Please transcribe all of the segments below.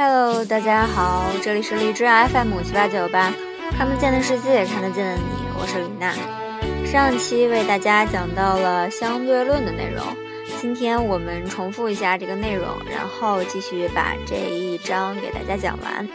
Hello，大家好，这里是荔枝 FM 七八九八，看不见的世界，看得见的你，我是李娜。上期为大家讲到了相对论的内容，今天我们重复一下这个内容，然后继续把这一章给大家讲完。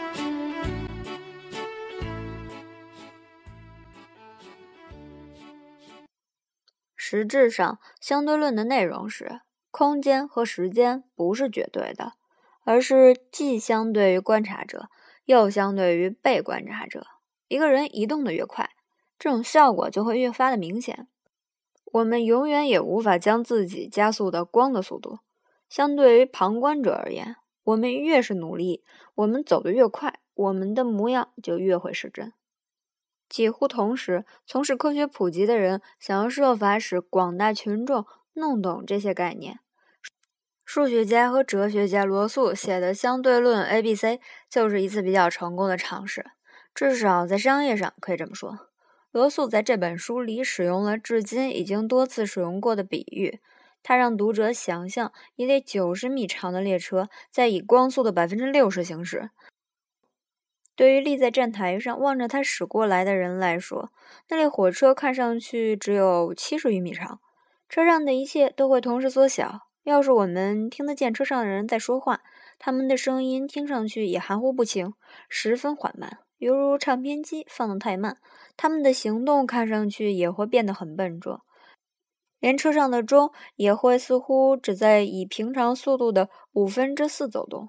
实质上，相对论的内容是：空间和时间不是绝对的。而是既相对于观察者，又相对于被观察者。一个人移动的越快，这种效果就会越发的明显。我们永远也无法将自己加速到光的速度。相对于旁观者而言，我们越是努力，我们走得越快，我们的模样就越会失真。几乎同时，从事科学普及的人想要设法使广大群众弄懂这些概念。数学家和哲学家罗素写的相对论 A B C 就是一次比较成功的尝试，至少在商业上可以这么说。罗素在这本书里使用了至今已经多次使用过的比喻，他让读者想象一列九十米长的列车在以光速的百分之六十行驶。对于立在站台上望着它驶过来的人来说，那列火车看上去只有七十余米长，车上的一切都会同时缩小。要是我们听得见车上的人在说话，他们的声音听上去也含糊不清，十分缓慢，犹如唱片机放得太慢。他们的行动看上去也会变得很笨拙，连车上的钟也会似乎只在以平常速度的五分之四走动。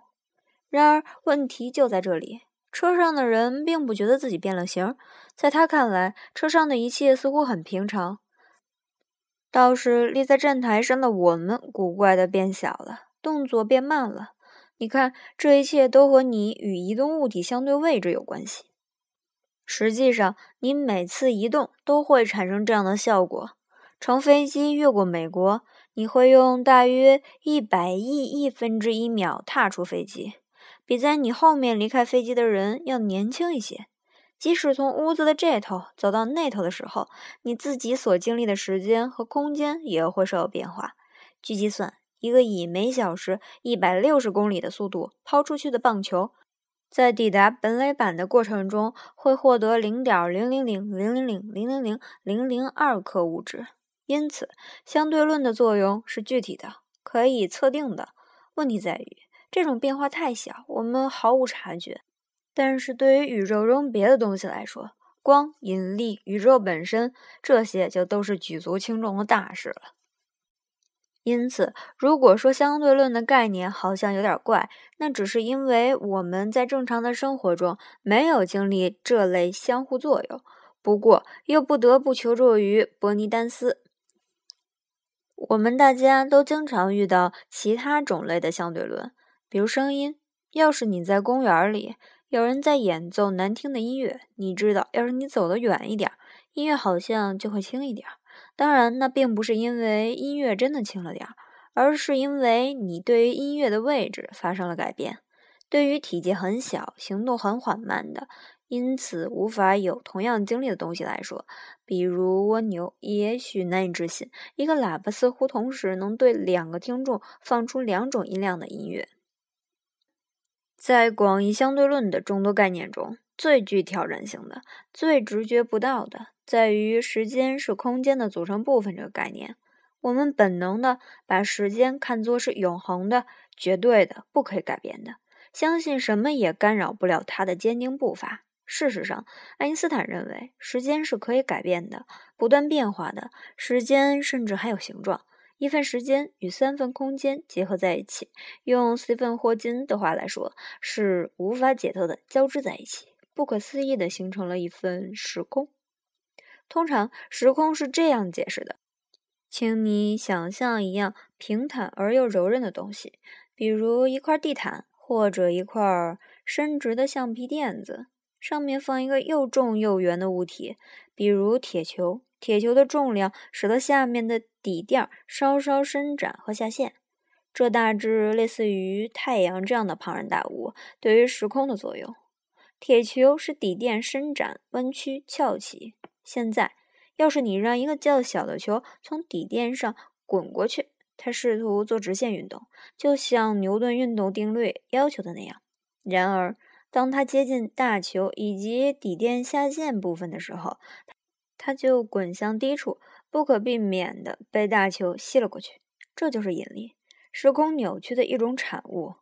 然而，问题就在这里：车上的人并不觉得自己变了形，在他看来，车上的一切似乎很平常。倒是立在站台上的我们，古怪的变小了，动作变慢了。你看，这一切都和你与移动物体相对位置有关系。实际上，你每次移动都会产生这样的效果。乘飞机越过美国，你会用大约一百亿亿分之一秒踏出飞机，比在你后面离开飞机的人要年轻一些。即使从屋子的这头走到那头的时候，你自己所经历的时间和空间也会受到变化。据计算，一个以每小时一百六十公里的速度抛出去的棒球，在抵达本垒板的过程中会获得零点零零零零零零零零零零零二克物质。因此，相对论的作用是具体的，可以测定的。问题在于，这种变化太小，我们毫无察觉。但是对于宇宙中别的东西来说，光、引力、宇宙本身，这些就都是举足轻重的大事了。因此，如果说相对论的概念好像有点怪，那只是因为我们在正常的生活中没有经历这类相互作用。不过，又不得不求助于伯尼丹斯。我们大家都经常遇到其他种类的相对论，比如声音。要是你在公园里。有人在演奏难听的音乐，你知道，要是你走得远一点，音乐好像就会轻一点。当然，那并不是因为音乐真的轻了点儿，而是因为你对于音乐的位置发生了改变。对于体积很小、行动很缓慢的，因此无法有同样经历的东西来说，比如蜗牛，也许难以置信，一个喇叭似乎同时能对两个听众放出两种音量的音乐。在广义相对论的众多概念中，最具挑战性的、最直觉不到的，在于时间是空间的组成部分这个概念。我们本能的把时间看作是永恒的、绝对的、不可以改变的，相信什么也干扰不了它的坚定步伐。事实上，爱因斯坦认为时间是可以改变的、不断变化的，时间甚至还有形状。一份时间与三份空间结合在一起，用斯蒂芬·霍金的话来说，是无法解脱的交织在一起，不可思议的形成了一份时空。通常，时空是这样解释的：请你想象一样平坦而又柔韧的东西，比如一块地毯或者一块伸直的橡皮垫子，上面放一个又重又圆的物体，比如铁球。铁球的重量使得下面的底垫稍稍伸展和下陷，这大致类似于太阳这样的庞然大物对于时空的作用。铁球使底垫伸展、弯曲、翘起。现在，要是你让一个较小的球从底垫上滚过去，它试图做直线运动，就像牛顿运动定律要求的那样，然而，当它接近大球以及底垫下陷部分的时候，他就滚向低处，不可避免地被大球吸了过去。这就是引力，时空扭曲的一种产物。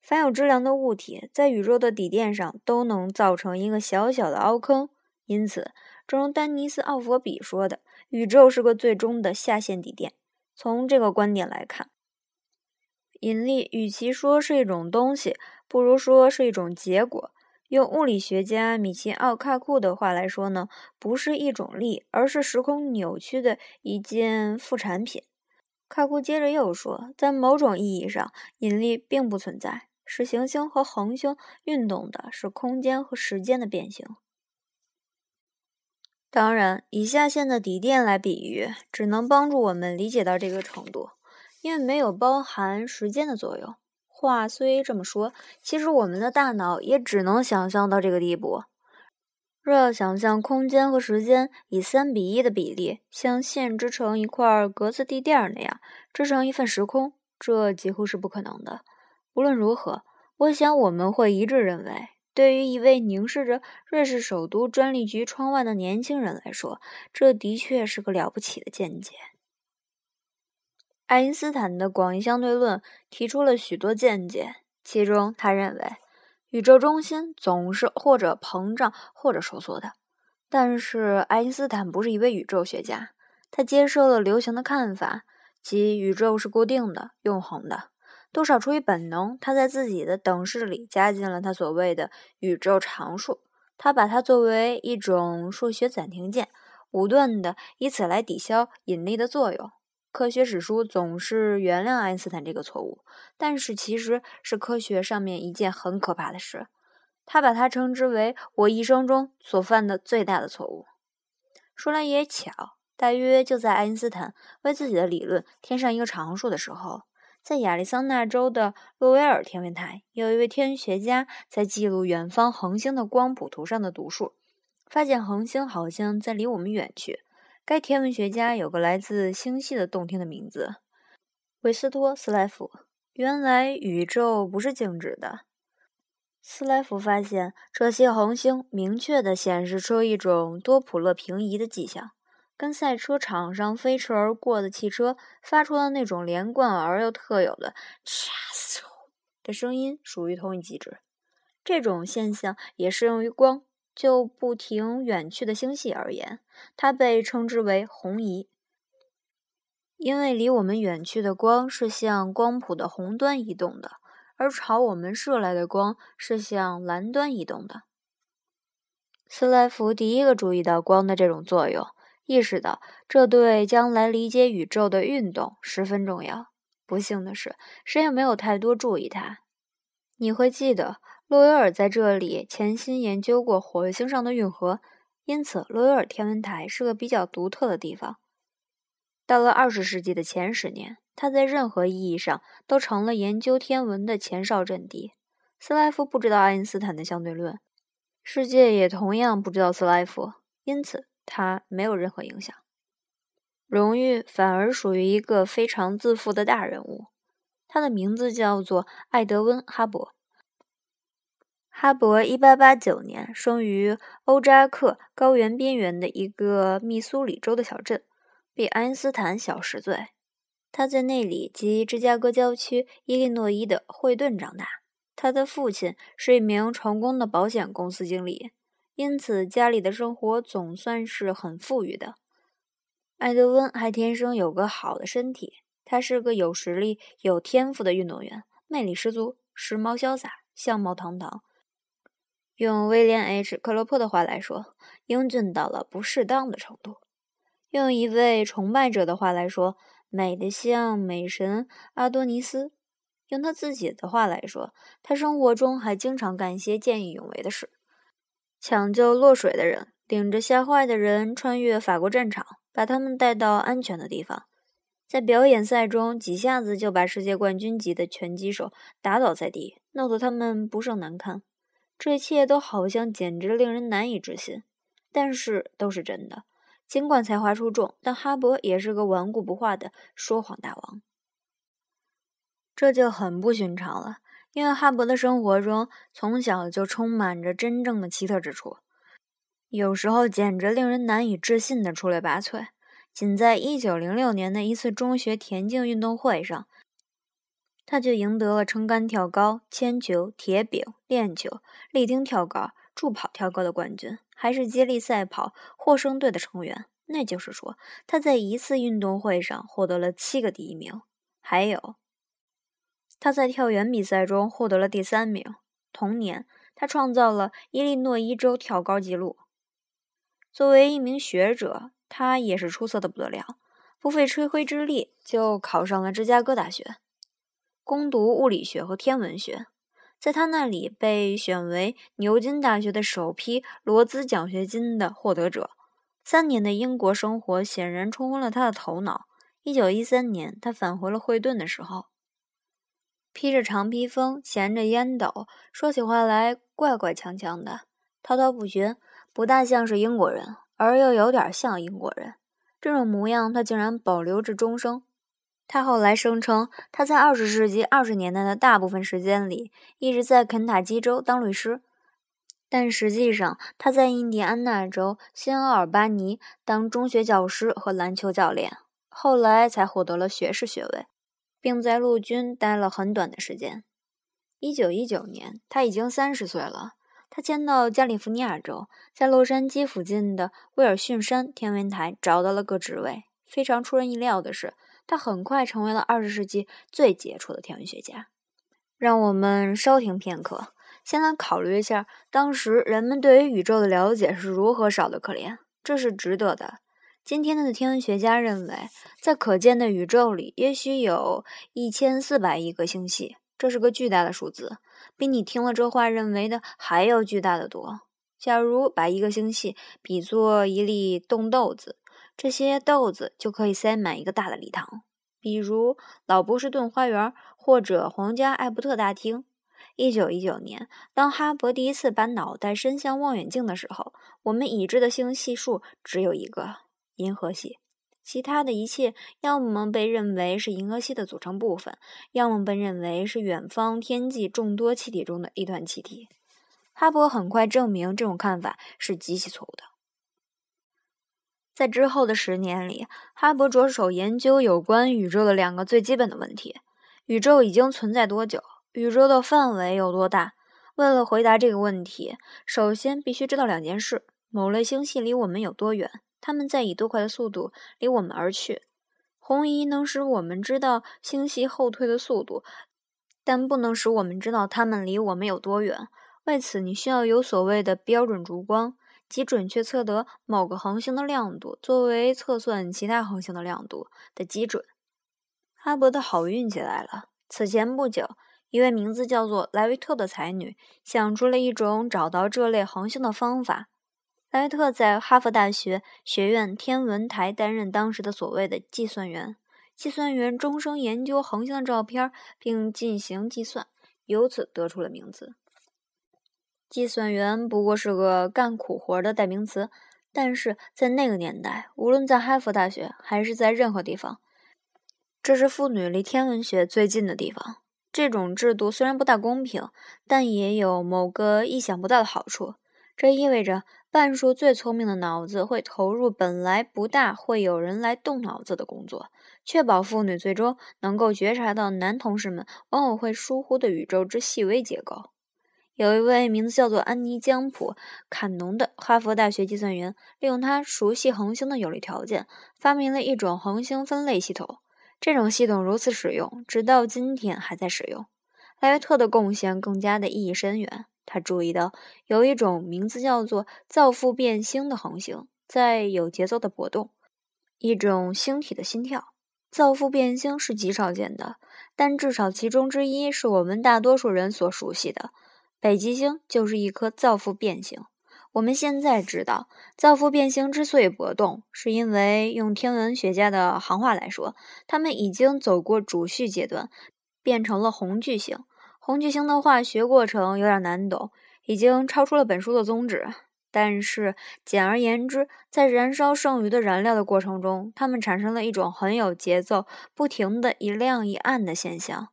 凡有质量的物体在宇宙的底垫上都能造成一个小小的凹坑，因此，正如丹尼斯·奥佛比说的，宇宙是个最终的下限底垫。从这个观点来看，引力与其说是一种东西，不如说是一种结果。用物理学家米奇奥卡库的话来说呢，不是一种力，而是时空扭曲的一件副产品。卡库接着又说，在某种意义上，引力并不存在。使行星和恒星运动的是空间和时间的变形。当然，以下线的底垫来比喻，只能帮助我们理解到这个程度，因为没有包含时间的作用。话虽这么说，其实我们的大脑也只能想象到这个地步。若要想象空间和时间以三比一的比例，像线织成一块格子地垫那样织成一份时空，这几乎是不可能的。无论如何，我想我们会一致认为，对于一位凝视着瑞士首都专利局窗外的年轻人来说，这的确是个了不起的见解。爱因斯坦的广义相对论提出了许多见解，其中他认为宇宙中心总是或者膨胀或者收缩的。但是，爱因斯坦不是一位宇宙学家，他接受了流行的看法，即宇宙是固定的、永恒的。多少出于本能，他在自己的等式里加进了他所谓的宇宙常数。他把它作为一种数学暂停键，武断的以此来抵消引力的作用。科学史书总是原谅爱因斯坦这个错误，但是其实是科学上面一件很可怕的事。他把它称之为我一生中所犯的最大的错误。说来也巧，大约就在爱因斯坦为自己的理论添上一个常数的时候。在亚利桑那州的洛维尔天文台，有一位天文学家在记录远方恒星的光谱图上的读数，发现恒星好像在离我们远去。该天文学家有个来自星系的动听的名字——韦斯托斯莱夫。原来宇宙不是静止的。斯莱夫发现这些恒星明确地显示出一种多普勒平移的迹象。跟赛车场上飞驰而过的汽车发出的那种连贯而又特有的“嚓嗖”的声音属于同一机制。这种现象也适用于光。就不停远去的星系而言，它被称之为红移，因为离我们远去的光是向光谱的红端移动的，而朝我们射来的光是向蓝端移动的。斯莱夫第一个注意到光的这种作用。意识到这对将来理解宇宙的运动十分重要。不幸的是，谁也没有太多注意它。你会记得，洛威尔在这里潜心研究过火星上的运河，因此洛威尔天文台是个比较独特的地方。到了二十世纪的前十年，它在任何意义上都成了研究天文的前哨阵地。斯莱夫不知道爱因斯坦的相对论，世界也同样不知道斯莱夫，因此。他没有任何影响，荣誉反而属于一个非常自负的大人物。他的名字叫做艾德温·哈勃。哈勃1889年生于欧扎克高原边缘的一个密苏里州的小镇，比爱因斯坦小十岁。他在那里及芝加哥郊区伊利诺伊的惠顿长大。他的父亲是一名成功的保险公司经理。因此，家里的生活总算是很富裕的。艾德温还天生有个好的身体，他是个有实力、有天赋的运动员，魅力十足，时髦潇洒，相貌堂堂。用威廉 ·H· 克洛珀的话来说，英俊到了不适当的程度。用一位崇拜者的话来说，美得像美神阿多尼斯。用他自己的话来说，他生活中还经常干一些见义勇为的事。抢救落水的人，领着吓坏的人穿越法国战场，把他们带到安全的地方。在表演赛中，几下子就把世界冠军级的拳击手打倒在地，弄得他们不胜难堪。这一切都好像简直令人难以置信，但是都是真的。尽管才华出众，但哈勃也是个顽固不化的说谎大王。这就很不寻常了。因为哈勃的生活中从小就充满着真正的奇特之处，有时候简直令人难以置信的出类拔萃。仅在1906年的一次中学田径运动会上，他就赢得了撑杆跳高、铅球、铁饼、链球、立钉跳高、助跑跳高的冠军，还是接力赛跑获胜队的成员。那就是说，他在一次运动会上获得了七个第一名。还有。他在跳远比赛中获得了第三名。同年，他创造了伊利诺伊州跳高纪录。作为一名学者，他也是出色的不得了，不费吹灰之力就考上了芝加哥大学，攻读物理学和天文学。在他那里被选为牛津大学的首批罗兹奖学金的获得者。三年的英国生活显然冲昏了他的头脑。一九一三年，他返回了惠顿的时候。披着长披风，衔着烟斗，说起话来怪怪腔腔的，滔滔不绝，不大像是英国人，而又有点像英国人。这种模样，他竟然保留至终生。他后来声称，他在二十世纪二十年代的大部分时间里一直在肯塔基州当律师，但实际上他在印第安纳州新奥尔巴尼当中学教师和篮球教练，后来才获得了学士学位。并在陆军待了很短的时间。一九一九年，他已经三十岁了。他迁到加利福尼亚州，在洛杉矶附近的威尔逊山天文台找到了个职位。非常出人意料的是，他很快成为了二十世纪最杰出的天文学家。让我们稍停片刻，先来考虑一下当时人们对于宇宙的了解是如何少得可怜。这是值得的。今天的天文学家认为，在可见的宇宙里，也许有一千四百亿个星系，这是个巨大的数字，比你听了这话认为的还要巨大的多。假如把一个星系比作一粒冻豆子，这些豆子就可以塞满一个大的礼堂，比如老波士顿花园或者皇家艾伯特大厅。一九一九年，当哈勃第一次把脑袋伸向望远镜的时候，我们已知的星系数只有一个。银河系，其他的一切要么被认为是银河系的组成部分，要么被认为是远方天际众多气体中的一团气体。哈勃很快证明这种看法是极其错误的。在之后的十年里，哈勃着手研究有关宇宙的两个最基本的问题：宇宙已经存在多久？宇宙的范围有多大？为了回答这个问题，首先必须知道两件事：某类星系离我们有多远？他们在以多快的速度离我们而去？红移能使我们知道星系后退的速度，但不能使我们知道它们离我们有多远。为此，你需要有所谓的标准烛光，即准确测得某个恒星的亮度，作为测算其他恒星的亮度的基准。哈勃的好运气来了。此前不久，一位名字叫做莱维特的才女想出了一种找到这类恒星的方法。莱特在哈佛大学学院天文台担任当时的所谓的计算员。计算员终生研究恒星的照片，并进行计算，由此得出了名字。计算员不过是个干苦活的代名词，但是在那个年代，无论在哈佛大学还是在任何地方，这是妇女离天文学最近的地方。这种制度虽然不大公平，但也有某个意想不到的好处。这意味着。半数最聪明的脑子会投入本来不大会有人来动脑子的工作，确保妇女最终能够觉察到男同事们往往会疏忽的宇宙之细微结构。有一位名字叫做安妮·江普·坎农的哈佛大学计算员，利用他熟悉恒星的有利条件，发明了一种恒星分类系统。这种系统如此使用，直到今天还在使用。莱维特的贡献更加的意义深远。他注意到有一种名字叫做造父变星的恒星在有节奏的搏动，一种星体的心跳。造父变星是极少见的，但至少其中之一是我们大多数人所熟悉的。北极星就是一颗造父变星。我们现在知道，造父变星之所以搏动，是因为用天文学家的行话来说，它们已经走过主序阶段，变成了红巨星。红巨星的化学过程有点难懂，已经超出了本书的宗旨。但是，简而言之，在燃烧剩余的燃料的过程中，它们产生了一种很有节奏、不停的一亮一暗的现象。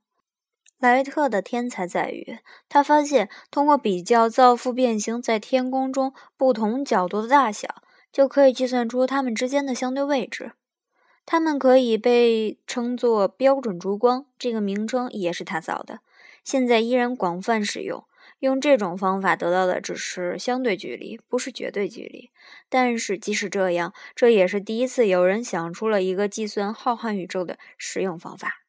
莱维特的天才在于，他发现通过比较造父变形在天空中不同角度的大小，就可以计算出它们之间的相对位置。它们可以被称作标准烛光，这个名称也是他造的，现在依然广泛使用。用这种方法得到的只是相对距离，不是绝对距离。但是即使这样，这也是第一次有人想出了一个计算浩瀚宇宙的实用方法。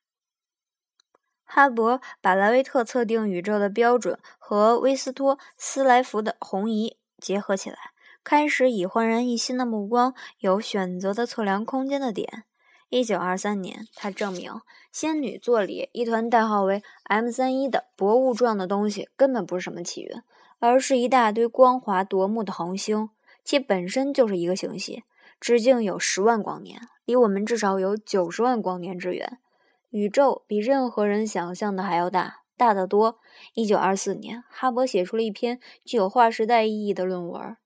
哈勃把莱维特测定宇宙的标准和威斯托斯莱夫的红移结合起来，开始以焕然一新的目光，有选择的测量空间的点。一九二三年，他证明仙女座里一团代号为 M 三一的薄雾状的东西根本不是什么奇云，而是一大堆光滑夺目的恒星，其本身就是一个星系，直径有十万光年，离我们至少有九十万光年之远。宇宙比任何人想象的还要大，大得多。一九二四年，哈勃写出了一篇具有划时代意义的论文，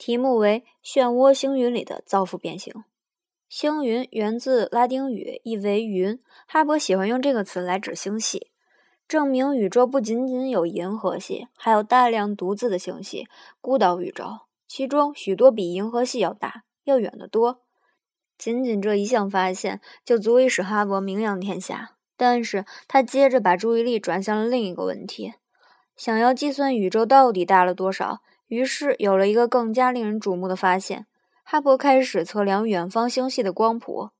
题目为《漩涡星云里的造父变形》。星云源自拉丁语，意为云。哈勃喜欢用这个词来指星系，证明宇宙不仅仅有银河系，还有大量独自的星系——孤岛宇宙，其中许多比银河系要大、要远得多。仅仅这一项发现就足以使哈勃名扬天下。但是他接着把注意力转向了另一个问题：想要计算宇宙到底大了多少。于是有了一个更加令人瞩目的发现：哈勃开始测量远方星系的光谱。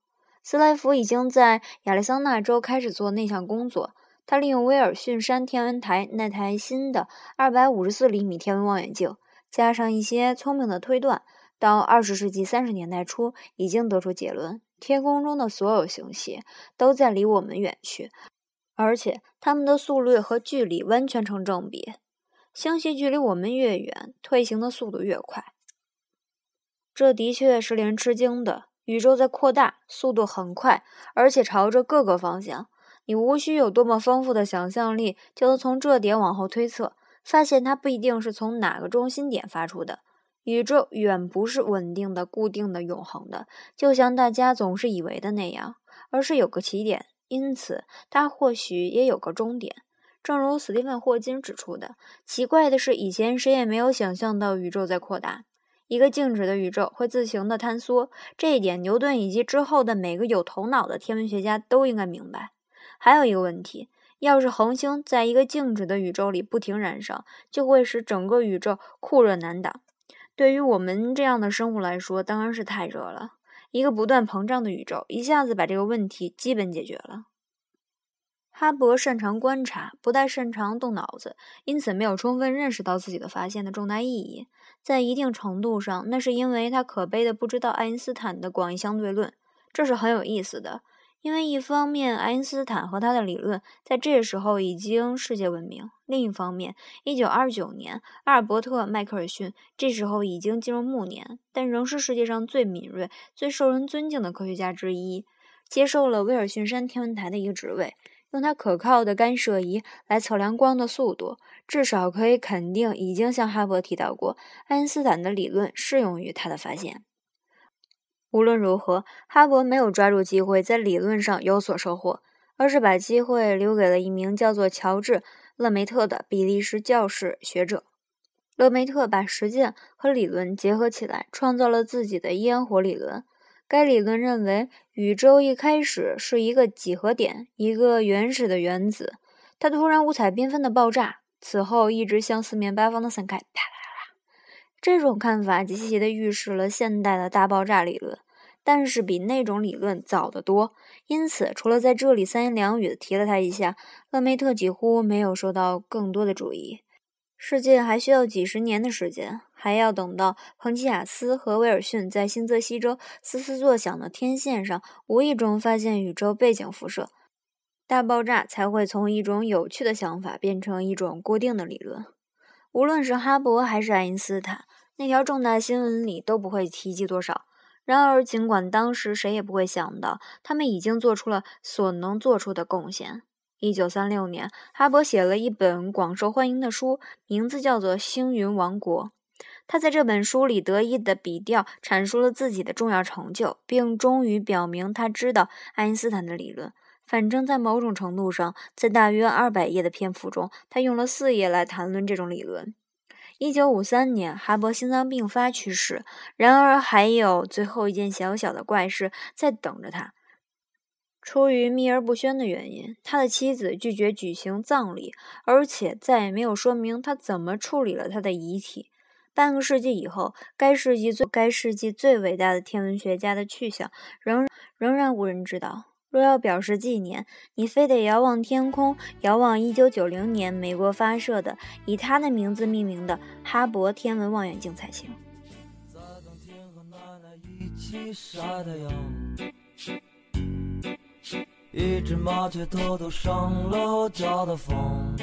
斯莱夫已经在亚利桑那州开始做那项工作。他利用威尔逊山天文台那台新的254厘米天文望远镜，加上一些聪明的推断。到二十世纪三十年代初，已经得出结论：天空中的所有星系都在离我们远去，而且它们的速率和距离完全成正比。星系距离我们越远，退行的速度越快。这的确是令人吃惊的。宇宙在扩大，速度很快，而且朝着各个方向。你无需有多么丰富的想象力，就能从这点往后推测，发现它不一定是从哪个中心点发出的。宇宙远不是稳定的、固定的、永恒的，就像大家总是以为的那样，而是有个起点，因此它或许也有个终点。正如斯蒂芬·霍金指出的，奇怪的是，以前谁也没有想象到宇宙在扩大。一个静止的宇宙会自行的坍缩，这一点牛顿以及之后的每个有头脑的天文学家都应该明白。还有一个问题，要是恒星在一个静止的宇宙里不停燃烧，就会使整个宇宙酷热难挡。对于我们这样的生物来说，当然是太热了。一个不断膨胀的宇宙一下子把这个问题基本解决了。哈勃擅长观察，不太擅长动脑子，因此没有充分认识到自己的发现的重大意义。在一定程度上，那是因为他可悲的不知道爱因斯坦的广义相对论，这是很有意思的。因为一方面，爱因斯坦和他的理论在这时候已经世界闻名；另一方面，1929年，阿尔伯特·迈克尔逊这时候已经进入暮年，但仍是世界上最敏锐、最受人尊敬的科学家之一，接受了威尔逊山天文台的一个职位，用他可靠的干涉仪来测量光的速度。至少可以肯定，已经向哈勃提到过，爱因斯坦的理论适用于他的发现。无论如何，哈勃没有抓住机会在理论上有所收获，而是把机会留给了一名叫做乔治·勒梅特的比利时教士学者。勒梅特把实践和理论结合起来，创造了自己的烟火理论。该理论认为，宇宙一开始是一个几何点，一个原始的原子，它突然五彩缤纷的爆炸，此后一直向四面八方的散开，啪啪。这种看法极其地预示了现代的大爆炸理论，但是比那种理论早得多。因此，除了在这里三言两语地提了他一下，勒梅特几乎没有受到更多的注意。世界还需要几十年的时间，还要等到彭吉亚斯和威尔逊在新泽西州嘶嘶作响的天线上无意中发现宇宙背景辐射，大爆炸才会从一种有趣的想法变成一种固定的理论。无论是哈勃还是爱因斯坦，那条重大新闻里都不会提及多少。然而，尽管当时谁也不会想到，他们已经做出了所能做出的贡献。一九三六年，哈勃写了一本广受欢迎的书，名字叫做《星云王国》。他在这本书里得意的笔调阐述了自己的重要成就，并终于表明他知道爱因斯坦的理论。反正，在某种程度上，在大约二百页的篇幅中，他用了四页来谈论这种理论。一九五三年，哈勃心脏病发去世。然而，还有最后一件小小的怪事在等着他。出于秘而不宣的原因，他的妻子拒绝举行葬礼，而且再也没有说明他怎么处理了他的遗体。半个世纪以后，该世纪最该世纪最伟大的天文学家的去向仍仍然无人知道。若要表示纪念，你非得遥望天空，遥望1990年美国发射的以他的名字命名的哈勃天文望远镜才行。一只麻雀偷偷上楼叫的风。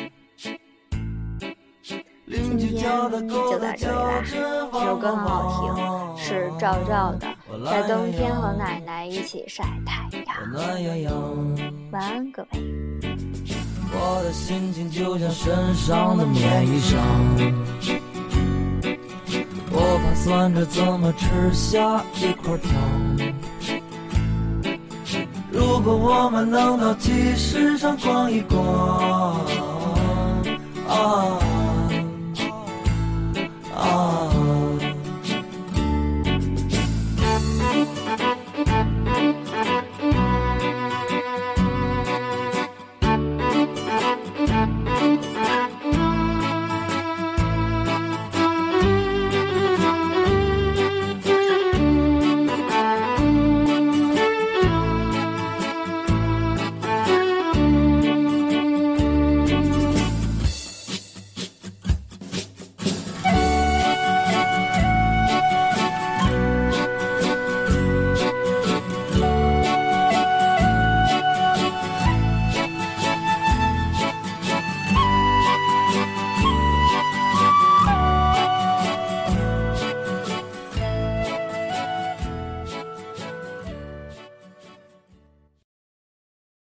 今天就到这里啦，这首歌很好听，是赵照的《在冬天和奶奶一起晒太阳》。晚安，各位。我的心情就像身上的棉衣裳，我盘算着怎么吃下一块糖。如果我们能到集市上逛一逛，啊。